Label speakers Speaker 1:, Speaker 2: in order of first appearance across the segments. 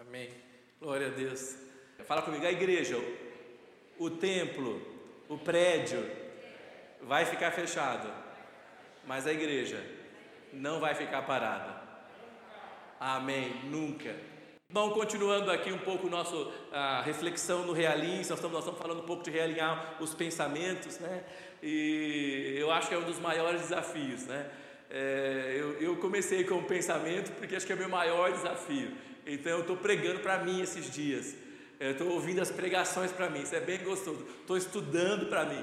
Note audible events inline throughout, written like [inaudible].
Speaker 1: Amém. Glória a Deus. Fala comigo, a igreja, o templo, o prédio vai ficar fechado, mas a igreja não vai ficar parada. Amém. Nunca. Bom, continuando aqui um pouco nosso a reflexão no realismo, nós estamos, nós estamos falando um pouco de realinhar os pensamentos, né? E eu acho que é um dos maiores desafios, né? É, eu, eu, comecei com o pensamento porque acho que é o meu maior desafio. Então eu estou pregando para mim esses dias. Eu estou ouvindo as pregações para mim. Isso é bem gostoso. Estou estudando para mim.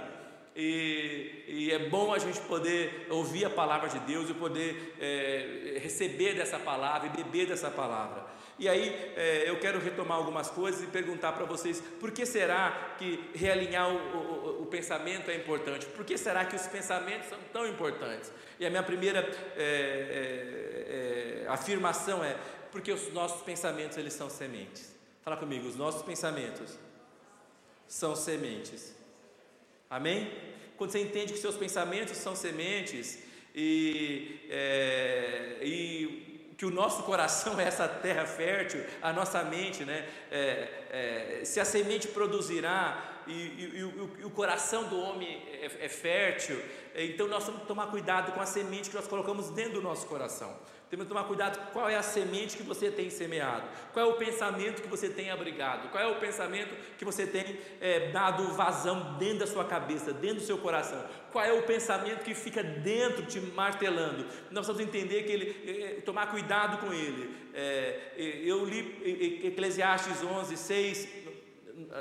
Speaker 1: E, e, é bom a gente poder ouvir a palavra de Deus e poder é, receber dessa palavra e beber dessa palavra. E aí é, eu quero retomar algumas coisas e perguntar para vocês por que será que realinhar o, o, o, pensamento é importante? Por que será que os pensamentos são tão importantes? E a minha primeira é, é, é afirmação é porque os nossos pensamentos eles são sementes. Fala comigo, os nossos pensamentos são sementes. Amém? Quando você entende que seus pensamentos são sementes e, é, e que o nosso coração é essa terra fértil, a nossa mente, né? É, é, se a semente produzirá e, e, o, e, o, coração do homem é, é fértil, então nós temos que tomar cuidado com a semente que nós colocamos dentro do nosso coração. Temos que tomar cuidado qual é a semente que você tem semeado, qual é o pensamento que você tem abrigado, qual é o pensamento que você tem é, dado vazão dentro da sua cabeça, dentro do seu coração, qual é o pensamento que fica dentro te martelando. Nós precisamos entender que ele, é, tomar cuidado com ele. É, eu li Eclesiastes 11, 6,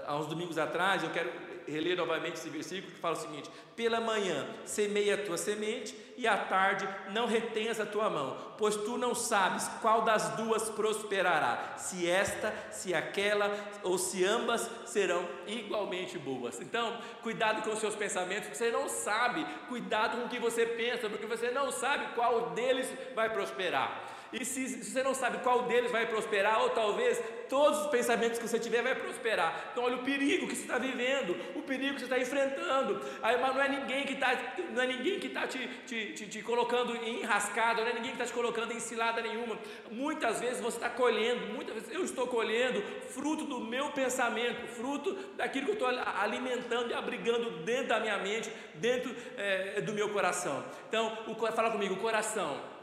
Speaker 1: há uns domingos atrás, eu quero reler novamente esse versículo que fala o seguinte: Pela manhã semeia a tua semente, e à tarde não retenhas a tua mão, pois tu não sabes qual das duas prosperará, se esta, se aquela, ou se ambas serão igualmente boas. Então, cuidado com os seus pensamentos, você não sabe, cuidado com o que você pensa, porque você não sabe qual deles vai prosperar. E se, se, você não sabe qual deles vai prosperar, ou talvez todos os pensamentos que você tiver vai prosperar. Então olha o perigo que você está vivendo, o perigo que você está enfrentando. Aí, mas não é ninguém que está, não é ninguém que está te, te, te, te, colocando em enrascada, não é ninguém que está te colocando em cilada nenhuma. Muitas vezes você está colhendo, muitas vezes eu estou colhendo fruto do meu pensamento, fruto daquilo que eu estou alimentando e abrigando dentro da minha mente, dentro é, do meu coração. Então, o, fala comigo, coração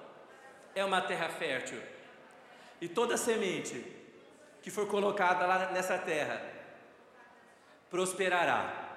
Speaker 1: é uma terra fértil. E toda semente que for colocada lá nessa terra prosperará.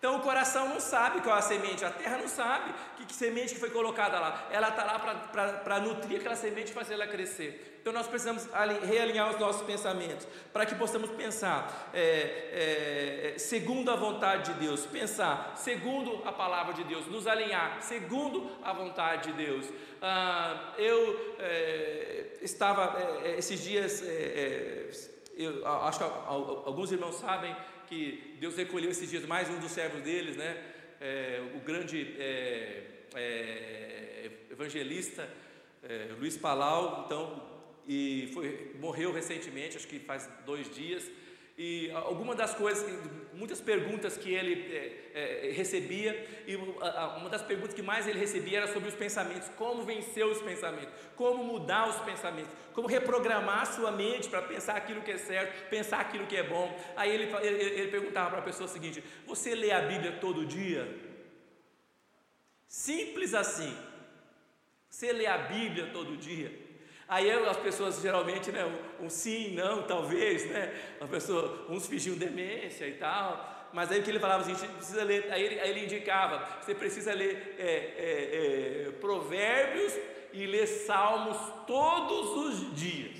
Speaker 1: Então o coração não sabe qual é a semente, a terra não sabe que, que semente que foi colocada lá. Ela está lá para nutrir aquela semente e fazer ela crescer. Então nós precisamos realinhar os nossos pensamentos para que possamos pensar é, é, segundo a vontade de Deus, pensar segundo a palavra de Deus, nos alinhar segundo a vontade de Deus. Ah, eu é, estava é, é, esses dias, é, eu acho que alguns irmãos sabem que Deus recolheu esses dias mais um dos servos deles, né? É, o grande é, é, evangelista é, Luiz Palau, então, e foi, morreu recentemente, acho que faz dois dias. E alguma das coisas, muitas perguntas que ele é, é, recebia, e uma das perguntas que mais ele recebia era sobre os pensamentos: como vencer os pensamentos, como mudar os pensamentos, como reprogramar a sua mente para pensar aquilo que é certo, pensar aquilo que é bom. Aí ele, ele, ele perguntava para a pessoa o seguinte: Você lê a Bíblia todo dia? Simples assim. Você lê a Bíblia todo dia? Aí as pessoas geralmente, né, um, um sim, não, talvez, né? A pessoa, uns fingiam demência e tal. Mas aí o que ele falava assim, você precisa ler, aí ele, aí ele indicava, você precisa ler é, é, é, provérbios e ler salmos todos os dias.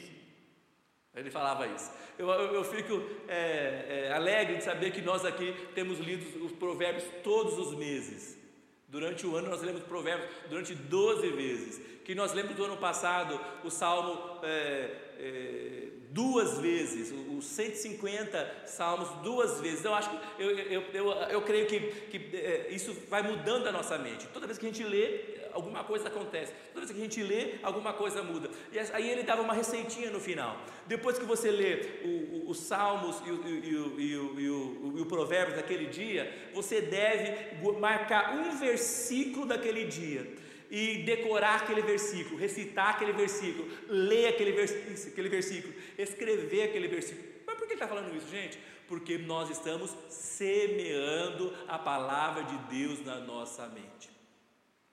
Speaker 1: Ele falava isso. Eu, eu, eu fico é, é, alegre de saber que nós aqui temos lido os provérbios todos os meses. Durante o ano nós lemos provérbios durante 12 vezes. Que nós lemos do ano passado o Salmo é, é, duas vezes, os 150 salmos duas vezes. Eu acho que eu, eu, eu, eu creio que, que é, isso vai mudando a nossa mente. Toda vez que a gente lê, alguma coisa acontece. Toda vez que a gente lê, alguma coisa muda. E aí ele dava uma receitinha no final. Depois que você lê os Salmos e o, e, o, e, o, e, o, e o Provérbios daquele dia, você deve marcar um versículo daquele dia e decorar aquele versículo, recitar aquele versículo, ler aquele, aquele versículo, escrever aquele versículo. Mas por que ele está falando isso, gente? Porque nós estamos semeando a palavra de Deus na nossa mente.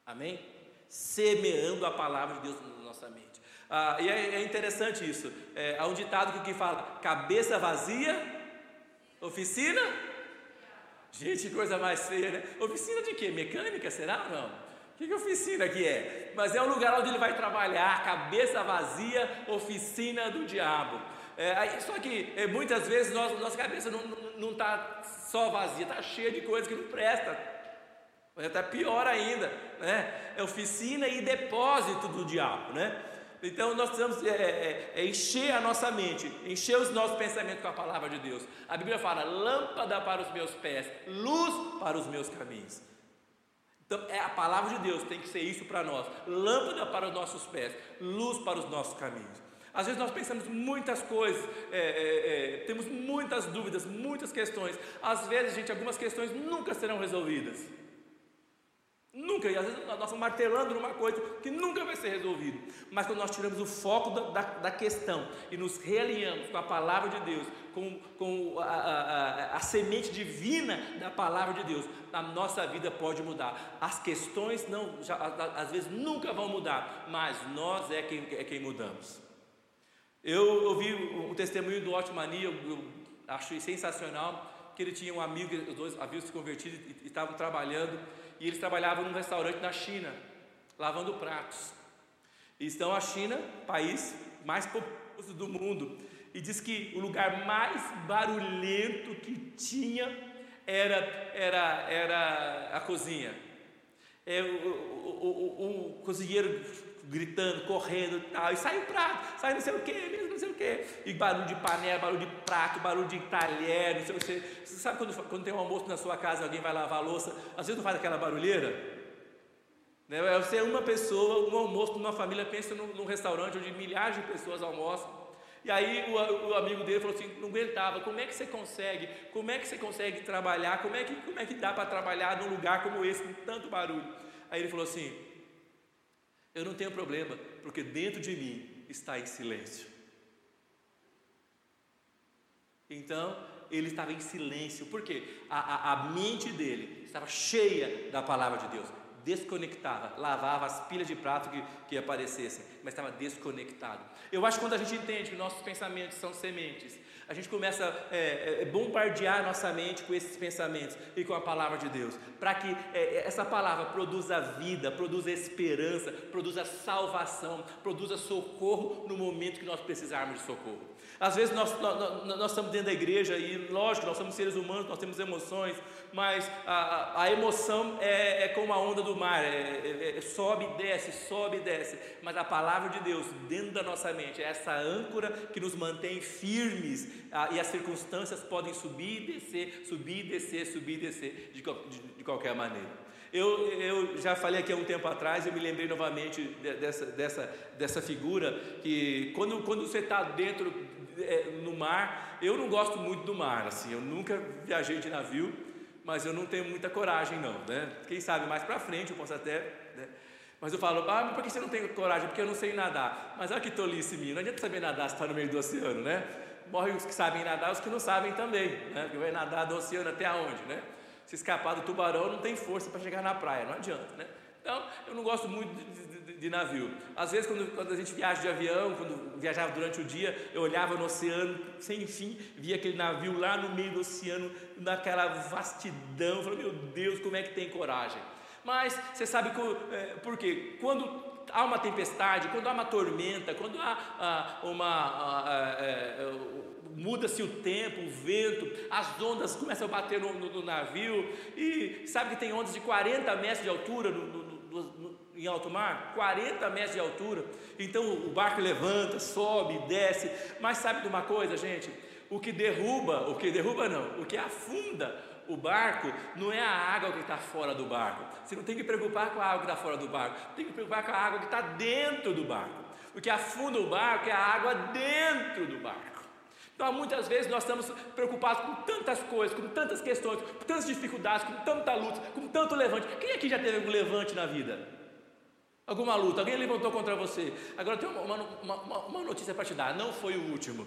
Speaker 1: Amém? Semeando a palavra de Deus na nossa mente. Ah, e é, é, interessante isso. É, há um ditado que, fala: cabeça vazia, oficina. Gente, coisa mais feia, né? Oficina de quê? Mecânica, será ou não? Que, que oficina que é? Mas é um lugar onde ele vai trabalhar, cabeça vazia, oficina do diabo. É, só que é, muitas vezes nós, nossa cabeça não está só vazia, está cheia de coisas que não presta. Está pior ainda, né? É oficina e depósito do diabo, né? Então nós precisamos é, é, é, encher a nossa mente, encher os nossos pensamentos com a palavra de Deus. A Bíblia fala: lâmpada para os meus pés, luz para os meus caminhos. Então, é a palavra de Deus tem que ser isso para nós: lâmpada para os nossos pés, luz para os nossos caminhos. Às vezes nós pensamos muitas coisas, é, é, é, temos muitas dúvidas, muitas questões. Às vezes, gente, algumas questões nunca serão resolvidas. Nunca, e às vezes nós estamos martelando numa coisa que nunca vai ser resolvida. Mas quando nós tiramos o foco da, da, da questão e nos realinhamos com a palavra de Deus, com, com a, a, a, semente divina da palavra de Deus, a nossa vida pode mudar. As questões não, já, às vezes nunca vão mudar, mas nós é quem, é quem mudamos. Eu ouvi um testemunho do Otmani, eu, eu achei sensacional, que ele tinha um amigo, os dois haviam se convertido e estavam trabalhando e eles trabalhavam num restaurante na China, lavando pratos. E estão a China, país mais populoso do mundo, e diz que o lugar mais barulhento que tinha era, era, era a cozinha. É, o, o, o, o cozinheiro gritando, correndo e tal, e sai o prato, sai não sei o que, não sei o que, e barulho de panela, barulho de prato, barulho de talher, não sei o que. Você sabe quando, quando tem um almoço na sua casa alguém vai lavar a louça, às vezes não faz aquela barulheira? Né? É você é uma pessoa, um almoço numa família, pensa num, num restaurante onde milhares de pessoas almoçam. E aí o, o, amigo dele falou assim, não aguentava, como é que você consegue, como é que você consegue trabalhar, como é que, como é que dá para trabalhar num lugar como esse, com tanto barulho? Aí ele falou assim, eu não tenho problema, porque dentro de mim está em silêncio. Então, ele estava em silêncio, porque a, a, a mente dele estava cheia da palavra de Deus, desconectava, lavava as pilhas de prato que, que aparecessem, mas estava desconectado. Eu acho que quando a gente entende que nossos pensamentos são sementes, a gente começa a é, é, é, bombardear nossa mente com esses pensamentos e com a palavra de Deus, para que é, é, essa palavra produza vida, produza esperança, produza salvação, produza socorro no momento que nós precisarmos de socorro. Às vezes nós, nós, nós, estamos dentro da igreja e, lógico, nós somos seres humanos, nós temos emoções, mas a, a, emoção é, é, como a onda do mar, é, é, é, sobe e desce, sobe e desce. Mas a palavra de Deus dentro da nossa mente é essa âncora que nos mantém firmes a, e as circunstâncias podem subir e descer, subir e descer, subir e descer de, de, de qualquer maneira. Eu, eu, já falei aqui há um tempo atrás, eu me lembrei novamente dessa, dessa, dessa figura que quando, quando você está dentro é, no mar, eu não gosto muito do mar, assim, eu nunca viajei de navio, mas eu não tenho muita coragem não, né? Quem sabe mais para frente eu posso até, né? Mas eu falo, ah, mas por que você não tem coragem? Porque eu não sei nadar. Mas olha que tolice minha, não adianta saber nadar se está no meio do oceano, né? Morrem os que sabem nadar, os que não sabem também, né? Porque vai nadar do oceano até aonde, né? Se escapar do tubarão, não tem força para chegar na praia, não adianta, né? Então, eu não gosto muito de, de, de, navio. Às vezes, quando, quando a gente viaja de avião, quando viajava durante o dia, eu olhava no oceano, sem fim, via aquele navio lá no meio do oceano, naquela vastidão. Eu falei, meu Deus, como é que tem coragem? Mas você sabe que, é, por quê? Quando há uma tempestade, quando há uma tormenta, quando há ah, uma. Ah, é, muda-se o tempo, o vento, as ondas começam a bater no, no, no, navio, e sabe que tem ondas de 40 metros de altura no, no, em alto mar? 40 metros de altura. Então o barco levanta, sobe, desce. Mas sabe de uma coisa, gente? O que derruba, o que derruba não, o que afunda o barco não é a água que está fora do barco. Você não tem que preocupar com a água que está fora do barco, tem que preocupar com a água que está dentro do barco. O que afunda o barco é a água dentro do barco. Então, muitas vezes nós estamos preocupados com tantas coisas, com tantas questões, com tantas dificuldades, com tanta luta, com tanto levante. Quem aqui já teve algum levante na vida? Alguma luta, alguém levantou contra você. Agora tem uma, uma, uma, uma notícia para te dar: não foi o último.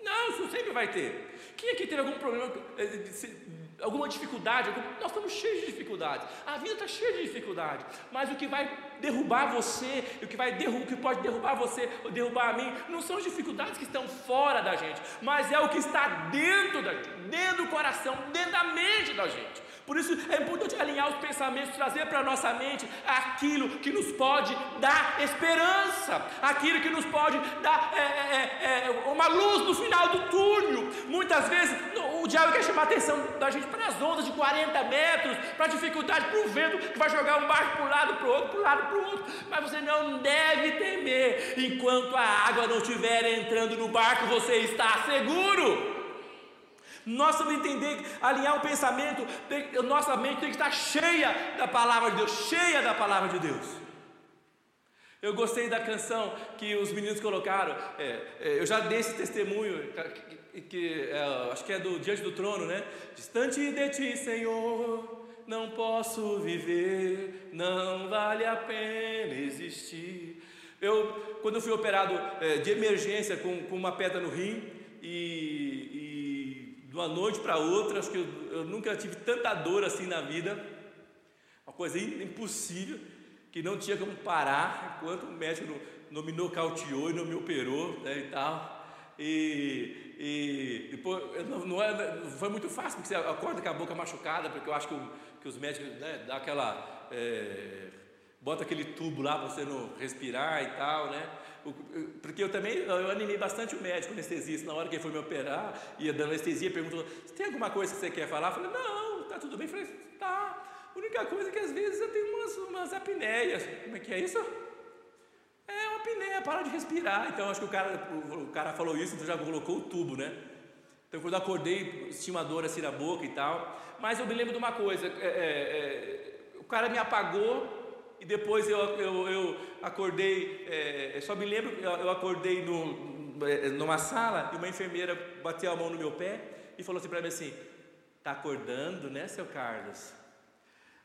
Speaker 1: Não, isso sempre vai ter. Quem aqui teve algum problema, eh, alguma dificuldade? Nós estamos cheios de dificuldades. A vida está cheia de dificuldade. Mas o que vai derrubar você, o que, vai derrubar, o que pode derrubar você ou derrubar a mim, não são as dificuldades que estão fora da gente, mas é o que está dentro da gente, dentro do coração, dentro da mente da gente. Por isso é importante alinhar os pensamentos, trazer para a nossa mente aquilo que nos pode dar esperança, aquilo que nos pode dar é, é, é, uma luz no final do túnel. Muitas vezes o diabo quer chamar a atenção da gente para as ondas de 40 metros, para a dificuldade, para o vento que vai jogar um barco para um lado, para o outro, para um lado, para o outro. Mas você não deve temer, enquanto a água não estiver entrando no barco, você está seguro. Nós temos que entender, alinhar o pensamento, nossa mente tem que estar cheia da palavra de Deus, cheia da palavra de Deus. Eu gostei da canção que os meninos colocaram. É, é, eu já dei esse testemunho, que, que é, acho que é do Diante do Trono, né? Distante de ti, Senhor, não posso viver, não vale a pena existir. Eu, quando eu fui operado é, de emergência com, com uma pedra no rim, e, de uma noite para outra, acho que eu, eu, nunca tive tanta dor assim na vida, uma coisa impossível, que não tinha como parar, enquanto o médico não, não me nocauteou e não me operou né, e tal. E, e depois, não, não, é, foi muito fácil, porque você acorda com a boca machucada, porque eu acho que, o, que os médicos né, dão aquela. É, bota aquele tubo lá para você não respirar e tal, né? Porque eu também eu animei bastante o médico, anestesista, na hora que ele foi me operar, ia dando anestesia, perguntou: tem alguma coisa que você quer falar? Eu falei: não, tá tudo bem. Eu falei: tá. A única coisa é que às vezes eu tenho umas, umas apneias. Como é que é isso? É apneia, para de respirar. Então acho que o cara, o, cara falou isso, então já colocou o tubo, né? Então quando eu acordei, tinha uma dor assim na boca e tal. Mas eu me lembro de uma coisa: é, é, é, o cara me apagou e depois eu, eu, eu acordei, é, só me lembro, eu, eu acordei no, é, numa sala e uma enfermeira bateu a mão no meu pé e falou assim para mim assim, tá acordando, né, seu Carlos?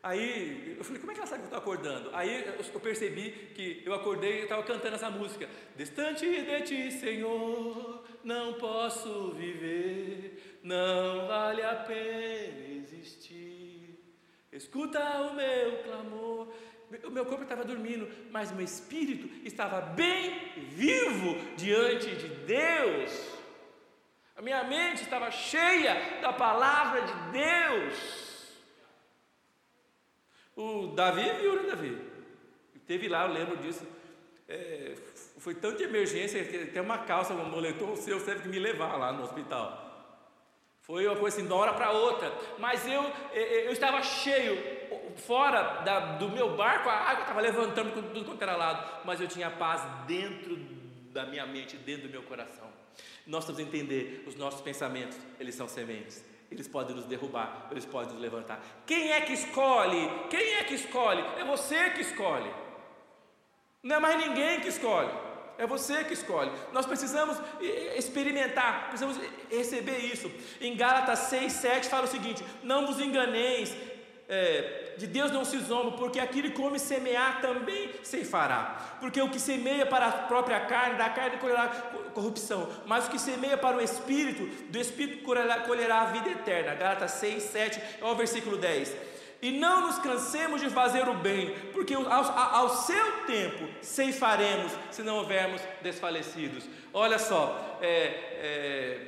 Speaker 1: Aí eu falei, como é que ela sabe que eu estou acordando? Aí eu percebi que eu acordei e estava cantando essa música. Distante de ti, Senhor, não posso viver, não vale a pena existir. Escuta o meu clamor o meu corpo estava dormindo, mas meu espírito estava bem vivo diante de Deus. A minha mente estava cheia da palavra de Deus. O Davi viu, né, Davi? Teve lá, eu lembro disso. É, foi tão de emergência que até uma calça, um moletom seu teve que me levar lá no hospital. Foi uma coisa assim, de uma hora para outra. Mas eu, eu estava cheio, fora da, do meu barco, a água estava levantando com tudo quanto era lado, mas eu tinha paz dentro da minha mente, dentro do meu coração. Nós temos que entender, os nossos pensamentos, eles são sementes. Eles podem nos derrubar, eles podem nos levantar. Quem é que escolhe? Quem é que escolhe? É você que escolhe. Não é mais ninguém que escolhe. É você que escolhe. Nós precisamos experimentar, precisamos receber isso. Em Gálatas 6, 7 fala o seguinte: Não vos enganeis, é, de Deus não se zomba, porque aquele que come semear também ceifará. Porque o que semeia para a própria carne, da carne colherá corrupção, mas o que semeia para o Espírito, do Espírito colherá, colherá a vida eterna. Gálatas 6, 7, é o versículo 10 e não nos cansemos de fazer o bem, porque ao, ao, seu tempo ceifaremos, se não houvermos desfalecidos. Olha só, é, é,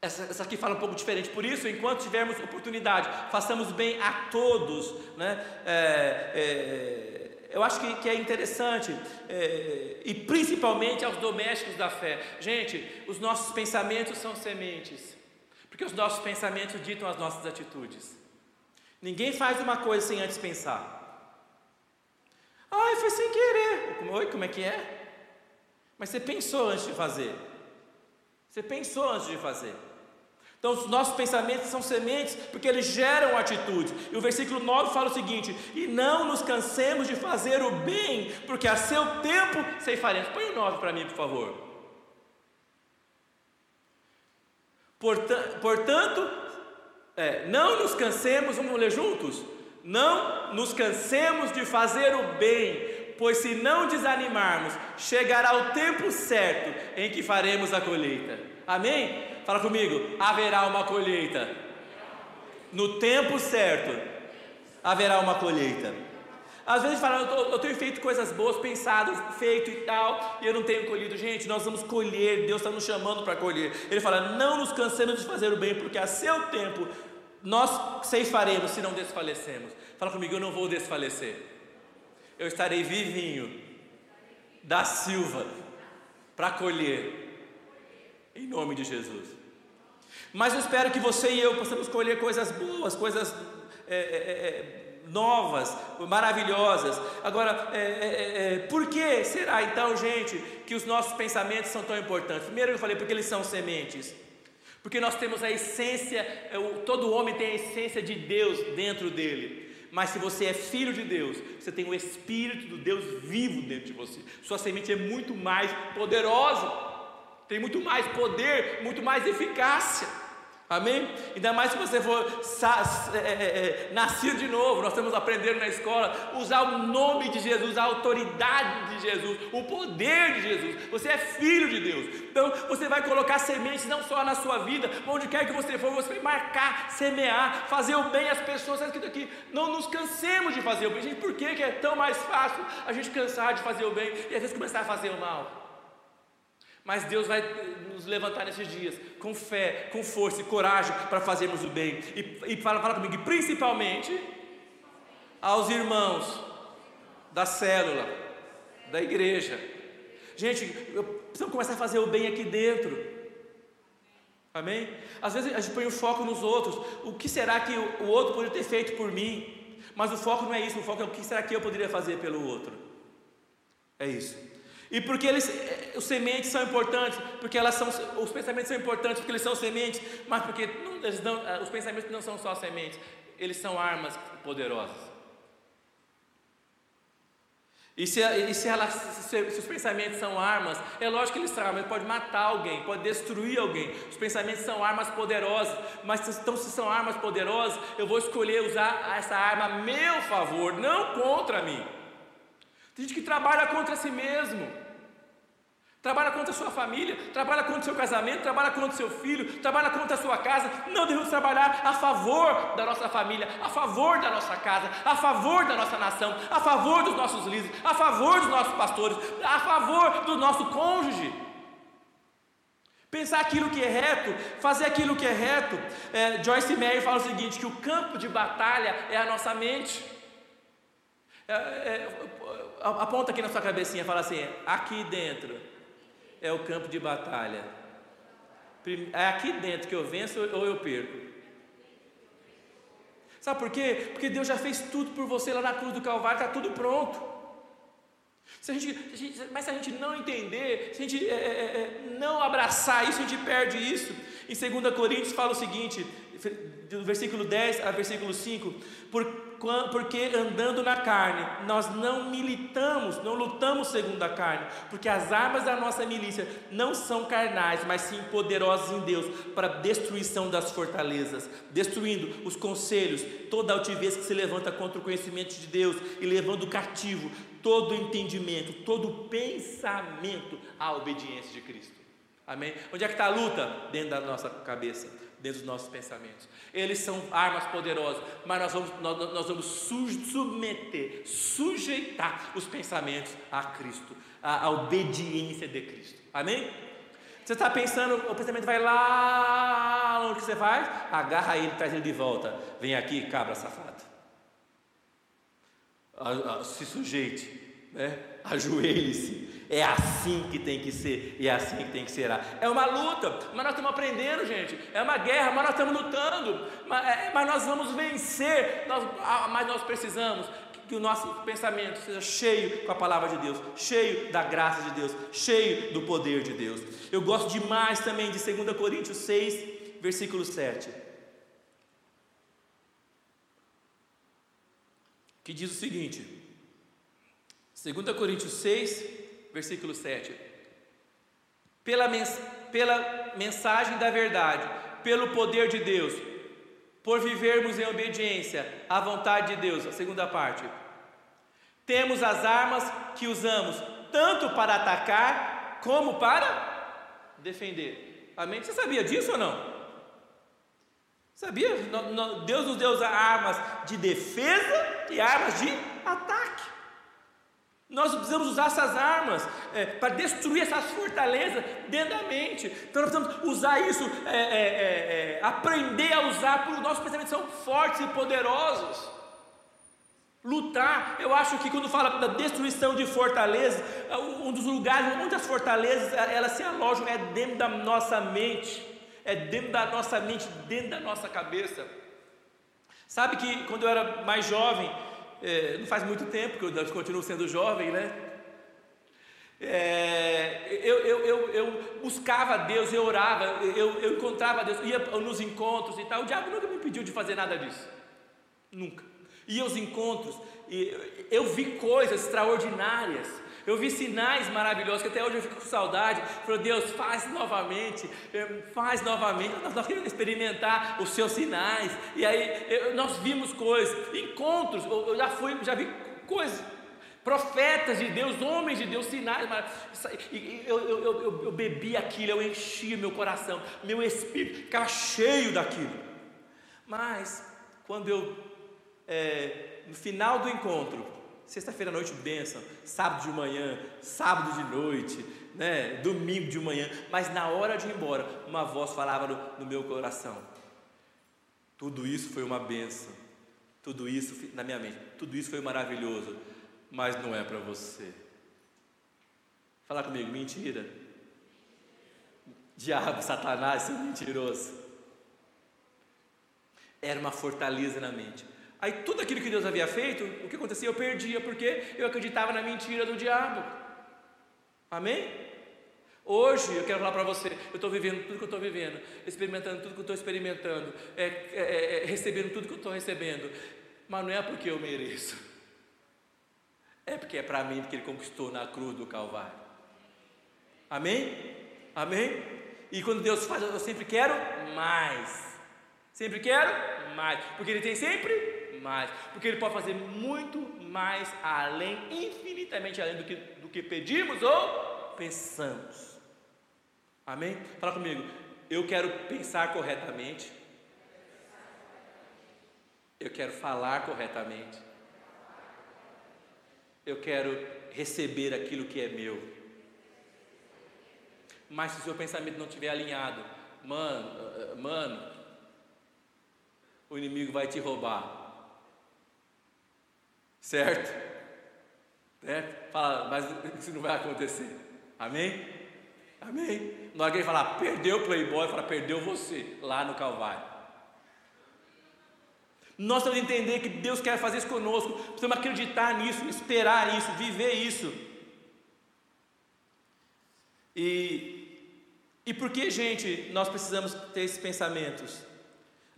Speaker 1: essa, essa, aqui fala um pouco diferente, por isso, enquanto tivermos oportunidade, façamos bem a todos. Né? É, é, eu acho que, que é interessante, é, e principalmente aos domésticos da fé. Gente, os nossos pensamentos são sementes, porque os nossos pensamentos ditam as nossas atitudes. Ninguém faz uma coisa sem antes pensar. Ai, foi sem querer. Oi, como é que é? Mas você pensou antes de fazer. Você pensou antes de fazer. Então, os nossos pensamentos são sementes porque eles geram atitude. E o versículo 9 fala o seguinte: E não nos cansemos de fazer o bem, porque a seu tempo ceifaremos. Põe o 9 para mim, por favor. Portanto, é, não nos cansemos, vamos ler juntos? Não nos cansemos de fazer o bem, pois se não desanimarmos, chegará o tempo certo em que faremos a colheita. Amém? Fala comigo, haverá uma colheita. No tempo certo, haverá uma colheita. Às vezes fala, eu, eu tenho feito coisas boas, pensado, feito e tal, e eu não tenho colhido. Gente, nós vamos colher, Deus está nos chamando para colher. Ele fala: não nos cansemos de fazer o bem, porque a seu tempo nós faremos se não desfalecemos. Fala comigo, eu não vou desfalecer. Eu estarei vivinho da Silva para colher, em nome de Jesus. Mas eu espero que você e eu possamos colher coisas boas, coisas é, é, é, novas, maravilhosas. Agora, é, é, é, é, por que será então, gente, que os nossos pensamentos são tão importantes? Primeiro eu falei porque eles são sementes. Porque nós temos a essência, é, todo homem tem a essência de Deus dentro dele. Mas se você é filho de Deus, você tem o Espírito do Deus vivo dentro de você. Sua semente é muito mais poderosa, tem muito mais poder, muito mais eficácia. Amém? Ainda mais se você for é, é, é, nascido de novo, nós estamos aprendendo na escola, usar o nome de Jesus, a autoridade de Jesus, o poder de Jesus. Você é filho de Deus. Então você vai colocar sementes não só na sua vida, onde quer que você for, você vai marcar, semear, fazer o bem às pessoas. Está escrito aqui, não nos cansemos de fazer o bem. Gente, por que, que é tão mais fácil a gente cansar de fazer o bem e às vezes começar a fazer o mal? Mas Deus vai nos levantar nesses dias com fé, com força e coragem para fazermos o bem. E, e fala, fala comigo, principalmente aos irmãos da célula, da igreja. Gente, precisamos começar a fazer o bem aqui dentro. Amém? Às vezes a gente põe o foco nos outros. O que será que o outro poderia ter feito por mim? Mas o foco não é isso, o foco é o que será que eu poderia fazer pelo outro. É isso. E porque eles, eh, os sementes são importantes, porque elas são, os pensamentos são importantes, porque eles são sementes, mas porque não, não, eh, os pensamentos não são só sementes, eles são armas poderosas. E se, e se, ela, se, se, os pensamentos são armas, é lógico que eles são armas, pode matar alguém, pode destruir alguém. Os pensamentos são armas poderosas, mas então se são armas poderosas, eu vou escolher usar essa arma a meu favor, não contra mim. Tem gente que trabalha contra si mesmo. Trabalha contra a sua família, trabalha contra o seu casamento, trabalha contra o seu filho, trabalha contra a sua casa. Não devemos trabalhar a favor da nossa família, a favor da nossa casa, a favor da nossa nação, a favor dos nossos líderes, a favor dos nossos pastores, a favor do nosso cônjuge. Pensar aquilo que é reto, fazer aquilo que é reto. É, Joyce Meyer fala o seguinte: que o campo de batalha é a nossa mente. É, é, aponta aqui na sua cabecinha, fala assim: aqui dentro é o campo de batalha. É aqui dentro que eu venço ou eu perco. Sabe por quê? Porque Deus já fez tudo por você lá na cruz do Calvário, está tudo pronto. Se gente, gente, mas se a gente não entender, se a gente é, é, é, não abraçar isso, a gente perde isso. Em 2 Coríntios fala o seguinte: do versículo 10 a versículo 5, porque andando na carne, nós não militamos, não lutamos segundo a carne, porque as armas da nossa milícia não são carnais, mas sim poderosas em Deus para destruição das fortalezas, destruindo os conselhos, toda altivez que se levanta contra o conhecimento de Deus e levando cativo todo entendimento, todo pensamento à obediência de Cristo. Amém? Onde é que está a luta? Dentro da nossa cabeça dentro dos nossos pensamentos. Eles são armas poderosas, mas nós vamos, nós, nós vamos submeter, sujeitar os pensamentos a Cristo, a, a obediência de Cristo. Amém? Você está pensando, o pensamento vai lá, onde você faz? Agarra ele, traz ele de volta. Vem aqui, cabra safado. Se sujeite, né? ajoelhe-se é assim que tem que ser e é assim que tem que ser. É uma luta, mas nós estamos aprendendo, gente. É uma guerra, mas nós estamos lutando. Mas, é, mas nós vamos vencer. Nós, mas nós precisamos que o nosso pensamento seja cheio com a palavra de Deus, cheio da graça de Deus, cheio do poder de Deus. Eu gosto demais também de 2 Coríntios 6, versículo 7. Que diz o seguinte: 2 Coríntios 6, versículo 7. Pela, mens pela mensagem da verdade, pelo poder de Deus, por vivermos em obediência à vontade de Deus, a segunda parte. Temos as armas que usamos tanto para atacar como para defender. Amém? Você sabia disso ou não? Sabia? Deus nos deu armas de defesa e armas de ataque. Nós precisamos usar essas armas é, para destruir essas fortalezas dentro da mente. Então nós precisamos usar isso, é, é, é, é aprender a usar, porque os nossos pensamentos são fortes e poderosos. Lutar, eu acho que quando fala da destruição de fortalezas, um dos lugares onde as fortalezas elas se alojam é dentro da nossa mente, é dentro da nossa mente, dentro da nossa cabeça. Sabe que quando eu era mais jovem, é, não faz muito tempo que eu continuo sendo jovem, né? É, eu, eu, eu, eu, buscava Deus, eu orava, eu, eu encontrava Deus, ia nos encontros e tal. O diabo nunca me pediu de fazer nada disso, nunca. Ia aos encontros, e eu vi coisas extraordinárias, eu vi sinais maravilhosos, que até hoje eu fico com saudade. Falei, Deus, faz novamente, eh, faz novamente. Nós queremos experimentar os seus sinais. E aí nós vimos coisas, encontros, eu já fui, já vi coisas profetas de Deus, homens de Deus, sinais, eu, eu, eu, eu, bebi aquilo, eu enchia meu coração, meu espírito ficava cheio daquilo. Mas, quando eu, é, no final do encontro, Sexta-feira à noite, bênção. Sábado de manhã, sábado de noite, né? domingo de manhã. Mas na hora de ir embora, uma voz falava no, no meu coração: Tudo isso foi uma bênção. Tudo isso, na minha mente, tudo isso foi maravilhoso. Mas não é para você. Fala comigo, mentira. Diabo, Satanás, seu mentiroso. Era uma fortaleza na mente. Aí tudo aquilo que Deus havia feito, o que acontecia? Eu perdia, porque eu acreditava na mentira do diabo. Amém? Hoje eu quero falar para você, eu estou vivendo tudo que eu estou vivendo, experimentando tudo que eu estou experimentando, é, é, é, é, recebendo tudo que eu estou recebendo, mas não é porque eu mereço, é porque é para mim, porque Ele conquistou na cruz do Calvário. Amém? Amém? E quando Deus faz, eu sempre quero mais, sempre quero mais, porque Ele tem sempre mais, porque Ele pode fazer muito mais além, infinitamente além do que, do que pedimos ou pensamos. Amém? Fala comigo. Eu quero pensar corretamente. Eu quero falar corretamente. Eu quero receber aquilo que é meu. Mas se o seu pensamento não estiver alinhado, mano, mano, o inimigo vai te roubar. Certo? Certo? Fala, mas isso não vai acontecer. Amém? Amém? Que ele falar, perdeu o playboy, fala, perdeu você, lá no Calvário. Nós temos que entender que Deus quer fazer isso conosco, precisamos acreditar nisso, esperar isso, viver isso. E, e por que, gente, nós precisamos ter esses pensamentos?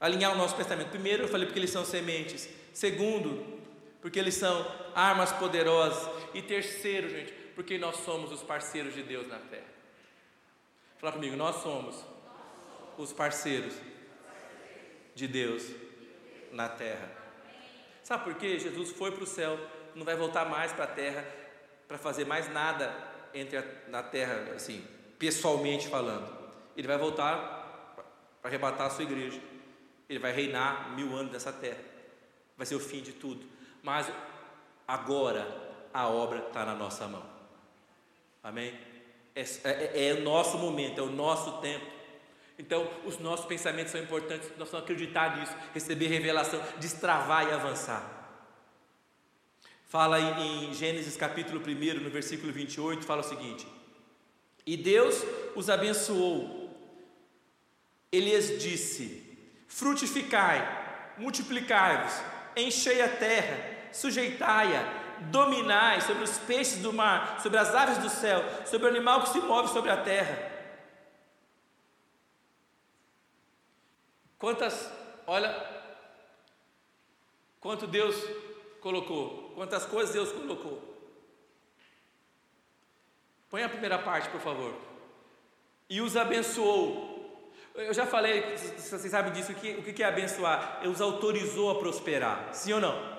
Speaker 1: Alinhar o nosso pensamento. Primeiro, eu falei porque eles são sementes. Segundo, porque eles são armas poderosas. E terceiro, gente, porque nós somos os parceiros de Deus na terra. Fala comigo, nós somos os parceiros de Deus na terra. Sabe por quê? Jesus foi para o céu, não vai voltar mais para a terra para fazer mais nada entre a, na terra, assim, pessoalmente falando. Ele vai voltar para arrebatar a sua igreja. Ele vai reinar mil anos nessa terra. Vai ser o fim de tudo mas agora a obra está na nossa mão. Amém? É, é, é, o nosso momento, é o nosso tempo. Então, os nossos pensamentos são importantes, nós vamos acreditar nisso, receber revelação, destravar e avançar. Fala em, em Gênesis capítulo 1, no versículo 28, fala o seguinte: E Deus os abençoou, Ele lhes disse: Frutificai, multiplicai-vos, enchei a terra, sujeitai-a, dominai sobre os peixes do mar, sobre as aves do céu, sobre o animal que se move sobre a terra. Quantas, olha, quanto Deus colocou, quantas coisas Deus colocou. Põe a primeira parte, por favor. E os abençoou. Eu já falei, vocês sabem disso, o que, o que é abençoar? Ele os autorizou a prosperar, sim ou não?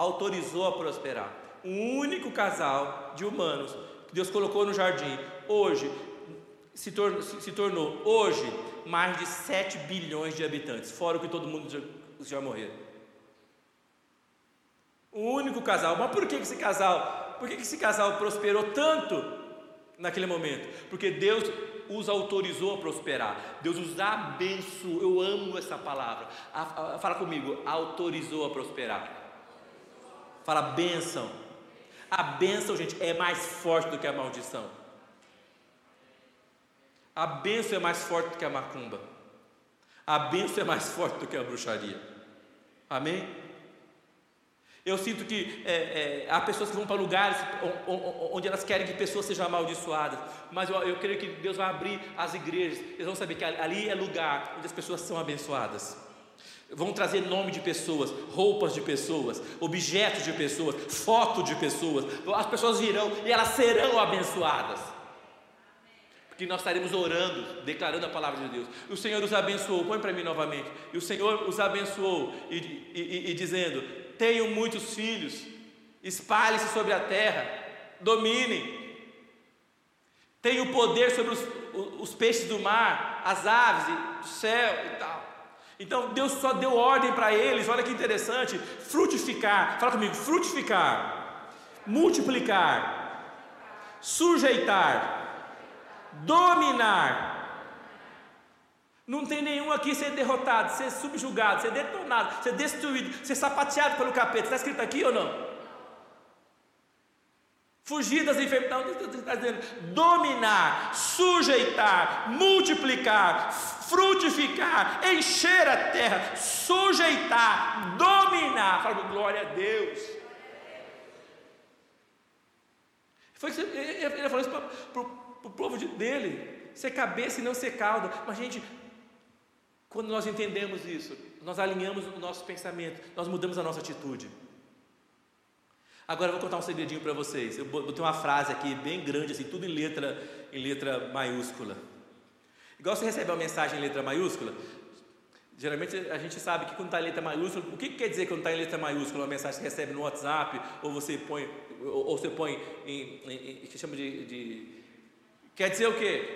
Speaker 1: Autorizou a prosperar. Um único casal de humanos que Deus colocou no jardim, hoje se, tor se, tornou, hoje, mais de 7 bilhões de habitantes, fora o que todo mundo já, já morreu. Um único casal, mas por que esse casal, por que esse casal prosperou tanto naquele momento? Porque Deus os autorizou a prosperar. Deus os abençoou. Eu amo essa palavra. Fala comigo, autorizou a prosperar. Fala bênção. A bênção, gente, é mais forte do que a maldição. A bênção é mais forte do que a macumba. A bênção é mais [laughs] forte do que a bruxaria. Amém? Eu sinto que é, é, há pessoas que vão para lugares onde elas querem que pessoas sejam amaldiçoadas, mas eu, eu, creio que Deus vai abrir as igrejas, eles vão saber que ali é lugar onde as pessoas são abençoadas. Vão trazer nome de pessoas, roupas de pessoas, objetos de pessoas, foto de pessoas. As pessoas virão e elas serão abençoadas. Porque nós estaremos orando, declarando a palavra de Deus. O Senhor os abençoou, põe para mim novamente. E o Senhor os abençoou, e, e, e, e dizendo: tenham muitos filhos, espalhem-se sobre a terra, dominem, tenham poder sobre os, os peixes do mar, as aves do céu e tal. Então Deus só deu ordem para eles, olha que interessante, frutificar, fala comigo, frutificar, multiplicar, sujeitar, dominar, não tem nenhum aqui ser derrotado, ser subjugado, ser detonado, ser destruído, ser sapateado pelo capeta. Está escrito aqui ou não? Fugir das enfermidades, está dizendo dominar, sujeitar, multiplicar, frutificar, encher a terra, sujeitar, dominar. Fala glória a Deus. Foi ele falou isso para o povo dele, ser cabeça e não ser cauda. Mas, gente, quando nós entendemos isso, nós alinhamos o nosso pensamento, nós mudamos a nossa atitude. Agora eu vou contar um segredinho para vocês. Eu botei uma frase aqui bem grande, assim, tudo em letra, em letra maiúscula. Igual você recebe uma mensagem em letra maiúscula, geralmente a gente sabe que quando está em letra maiúscula, o que, que quer dizer quando está em letra maiúscula? Uma mensagem que você recebe no WhatsApp, ou você põe, ou, ou você põe em, em, em que chama de, de, Quer dizer o quê?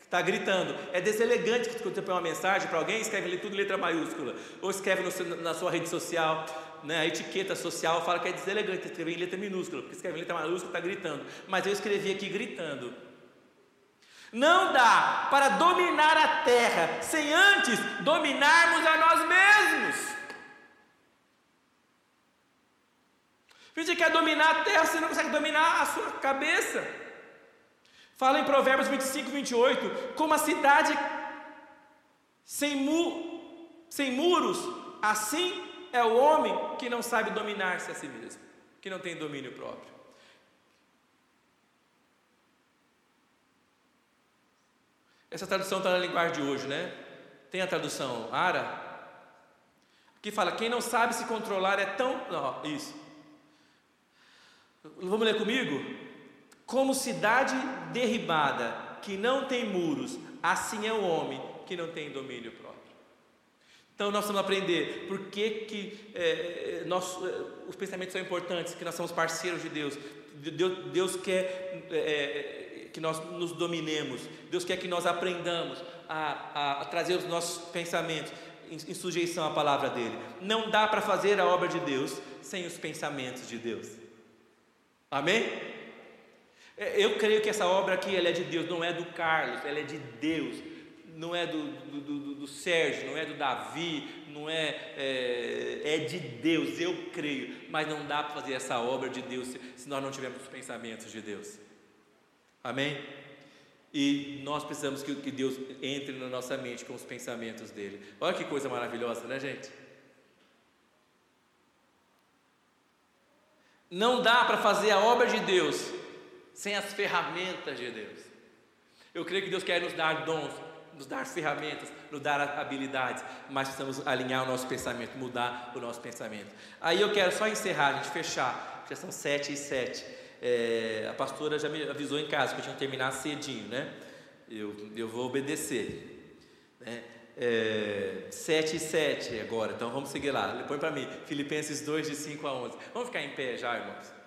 Speaker 1: Está gritando. É deselegante quando você põe uma mensagem para alguém, escreve tudo em letra maiúscula. Ou escreve seu, na sua rede social, né, a etiqueta social fala que é deselegante escrever em letra minúscula, porque escreve em letra maiúscula está gritando. Mas eu escrevi aqui gritando. Não dá para dominar a terra sem antes dominarmos a nós mesmos. Você quer dominar a terra, você não consegue dominar a sua cabeça. Fala em Provérbios 25, 28, como a cidade sem, mu, sem muros, assim é o homem que não sabe dominar-se a si mesmo, que não tem domínio próprio. Essa tradução está na linguagem de hoje, né? Tem a tradução Ara, que fala: quem não sabe se controlar é tão. Não, isso. Vamos ler comigo? Como cidade derribada, que não tem muros, assim é o homem que não tem domínio próprio. Então nós vamos aprender por que, que é, nós, é, os pensamentos são importantes, que nós somos parceiros de Deus. Deus, Deus quer é, que nós nos dominemos, Deus quer que nós aprendamos a, a, a trazer os nossos pensamentos em, em sujeição à palavra dele. Não dá para fazer a obra de Deus sem os pensamentos de Deus. Amém? É, eu creio que essa obra aqui ela é de Deus, não é do Carlos, ela é de Deus, não é do, do, do, do Sérgio, não é do Davi, não é, é, é de Deus, eu creio, mas não dá para fazer essa obra de Deus se, se nós não tivermos os pensamentos de Deus. Amém? E nós precisamos que, que Deus entre na nossa mente com os pensamentos dele. Olha que coisa maravilhosa, né, gente? Não dá para fazer a obra de Deus sem as ferramentas de Deus. Eu creio que Deus quer nos dar dons, nos dar ferramentas, nos dar habilidades, mas precisamos alinhar o nosso pensamento, mudar o nosso pensamento. Aí eu quero só encerrar, a gente fechar, já são sete e sete. É, a pastora já me avisou em casa que eu tinha que terminar cedinho, né? eu, eu vou obedecer. Né? É, 7 e 7 agora, então vamos seguir lá. Põe para mim, Filipenses 2, de 5 a 11. Vamos ficar em pé já, irmãos.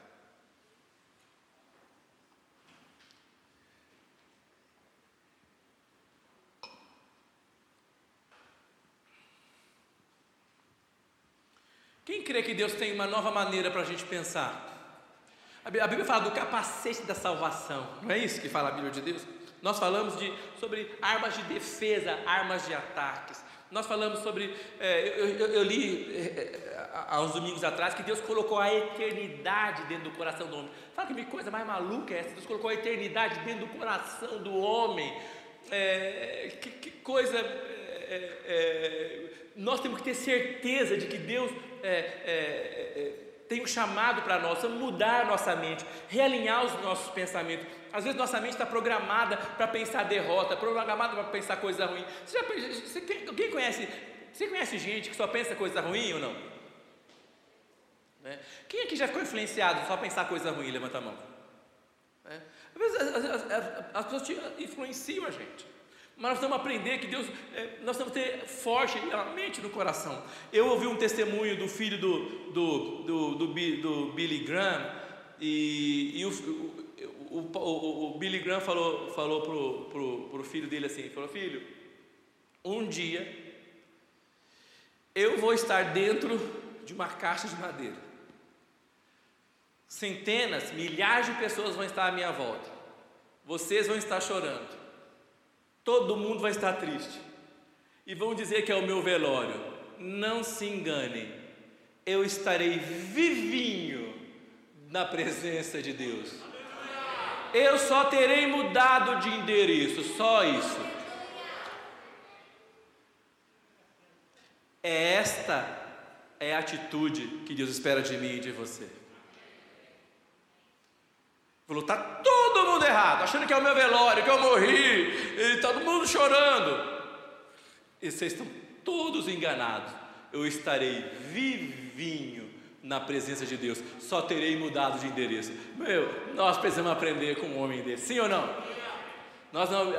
Speaker 1: Quem crê que Deus tem uma nova maneira para a gente pensar? A Bíblia fala do capacete da salvação, não é isso que fala a Bíblia de Deus? Nós falamos de, sobre armas de defesa, armas de ataques. Nós falamos sobre. É, eu, eu, eu, li é, há uns domingos atrás que Deus colocou a eternidade dentro do coração do homem. Sabe que coisa mais maluca é essa? Deus colocou a eternidade dentro do coração do homem. É, que, que, coisa. É, é, nós temos que ter certeza de que Deus é, tem um chamado para nós, mudar a nossa mente, realinhar os nossos pensamentos. Às vezes nossa mente está programada para pensar derrota, programada para pensar coisa ruim. Você já, você, quem conhece? Você conhece gente que só pensa coisa ruim ou não? Né? Quem aqui já ficou influenciado só a pensar coisa ruim? Levanta a mão. É. Às vezes as, as, as, as pessoas influenciam a gente. Mas nós temos aprender que Deus, é, nós temos que ter forte a mente no coração. Eu ouvi um testemunho do filho do, do, do, do, do Billy Graham, e, e o, o, o, o, Billy Graham falou, falou pro, pro, pro filho dele assim: falou, filho, um dia eu vou estar dentro de uma caixa de madeira. Centenas, milhares de pessoas vão estar à minha volta. Vocês vão estar chorando. Todo mundo vai estar triste. E vão dizer que é o meu velório. Não se enganem. Eu estarei vivinho na presença de Deus. Eu só terei mudado de endereço, só isso. É esta é a atitude que Deus espera de mim e de você. Falou, está todo mundo errado, achando que é o meu velório, que eu morri, e todo mundo chorando. E vocês estão todos enganados. Eu estarei vivinho na presença de Deus, só terei mudado de endereço. Meu, nós precisamos aprender com um homem desse, sim ou não? Nós não,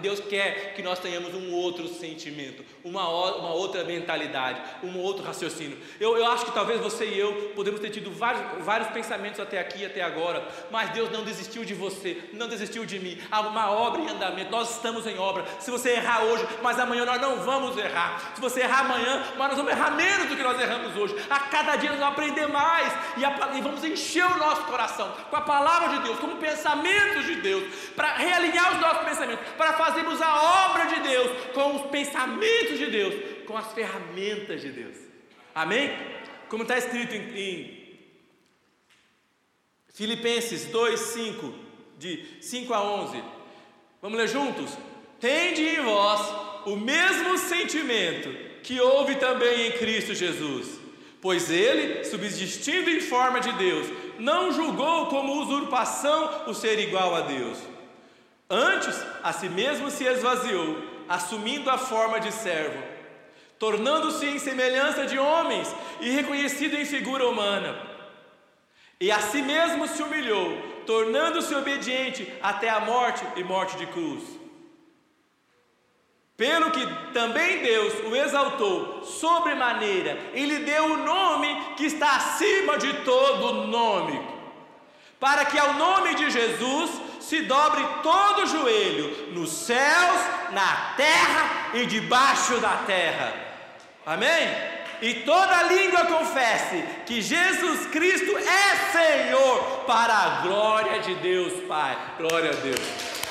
Speaker 1: Deus quer que nós tenhamos um outro sentimento, uma, uma outra mentalidade, um outro raciocínio. Eu, eu acho que talvez você e eu podemos ter tido vários, vários pensamentos até aqui até agora, mas Deus não desistiu de você, não desistiu de mim. Há uma obra em andamento, nós estamos em obra. Se você errar hoje, mas amanhã nós não vamos errar. Se você errar amanhã, mas nós vamos errar menos do que nós erramos hoje. A cada dia nós vamos aprender mais e, a, e vamos encher o nosso coração com a palavra de Deus, com pensamentos de Deus, para realinhar os nossos nosso pensamento, para fazermos a obra de Deus com os pensamentos de Deus, com as ferramentas de Deus. Amém? Como está escrito em, em Filipenses 2, 5, de 5 a 11. Vamos ler juntos? Tende em vós o mesmo sentimento que houve também em Cristo Jesus, pois ele, subsistindo em forma de Deus, não julgou como usurpação o ser igual a Deus Antes, a si mesmo se esvaziou, assumindo a forma de servo, tornando-se em semelhança de homens e reconhecido em figura humana. E a si mesmo se humilhou, tornando-se obediente até a morte e morte de cruz. Pelo que também Deus o exaltou sobremaneira e lhe deu o nome que está acima de todo nome, para que ao nome de Jesus se dobre todo o joelho, nos céus, na terra e debaixo da terra. Amém? E toda língua confesse que Jesus Cristo é Senhor, para a glória de Deus Pai. Glória a Deus.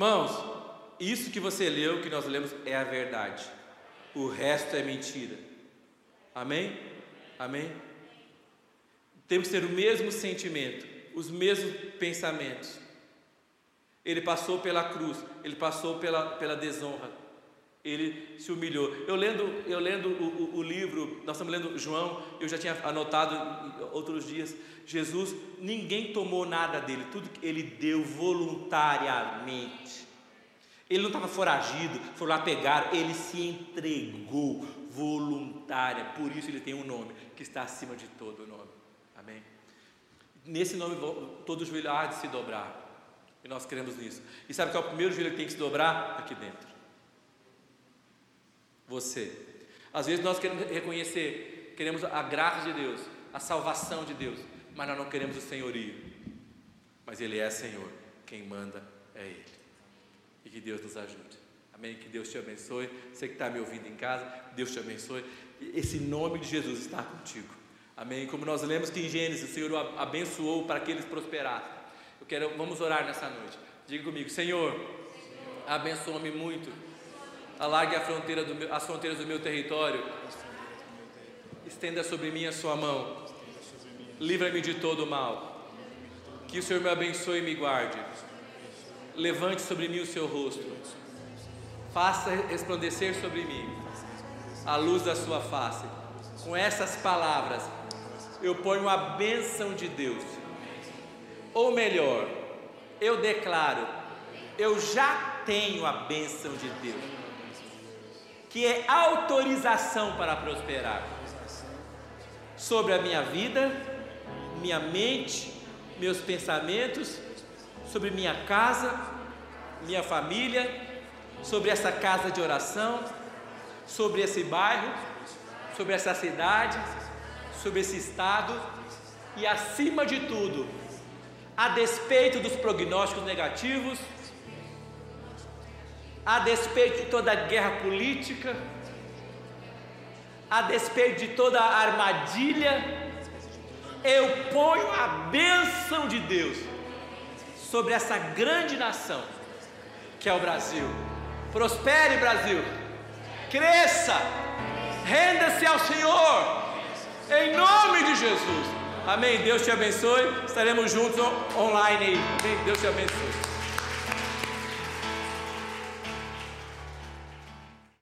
Speaker 1: Irmãos, isso que você leu, que nós lemos, é a verdade. O resto é mentira. Amém? Amém? Temos que ter o mesmo sentimento, os mesmos pensamentos. Ele passou pela cruz, ele passou pela, pela desonra, ele se humilhou. Eu lendo, eu lendo o, o, o, livro, nós estamos lendo João, eu já tinha anotado outros dias. Jesus, ninguém tomou nada dele, tudo que ele deu voluntariamente. Ele não estava foragido, foi lá pegar, ele se entregou voluntária. Por isso ele tem um nome que está acima de todo nome. Amém? Nesse nome todo joelho há de se dobrar. E nós queremos nisso. E sabe qual é o primeiro joelho que tem que se dobrar? Aqui dentro. Você. Às vezes nós queremos reconhecer, queremos a graça de Deus, a salvação de Deus, mas nós não queremos o senhorio. Mas Ele é Senhor, quem manda é Ele. E que Deus nos ajude. Amém? Que Deus te abençoe. Você que está me ouvindo em casa, Deus te abençoe. Esse nome de Jesus está contigo. Amém? Como nós lemos que em Gênesis o Senhor o abençoou para que eles prosperassem. Eu quero, vamos orar nessa noite. Diga comigo, Senhor, abençoa-me muito. Alargue a fronteira meu, as fronteiras do meu território. Estenda sobre mim a sua mão. Livra-me de todo o mal. Que o Senhor me abençoe e me guarde levante sobre mim o seu rosto, faça resplandecer sobre mim a luz da sua face. Com essas palavras, eu ponho a bênção de Deus. Ou melhor, eu declaro, eu já tenho a bênção de Deus, que é autorização para prosperar. Sobre a minha vida, minha mente, meus pensamentos sobre minha casa, minha família, sobre essa casa de oração, sobre esse bairro, sobre essa cidade, sobre esse estado e, acima de tudo, a despeito dos prognósticos negativos, a despeito de toda a guerra política, a despeito de toda a armadilha, eu ponho a bênção de Deus sobre essa grande nação que é o Brasil. Prospere, Brasil. Cresça. Renda-se ao Senhor. Em nome de Jesus. Amém. Deus te abençoe. Estaremos juntos online aí. Deus te abençoe.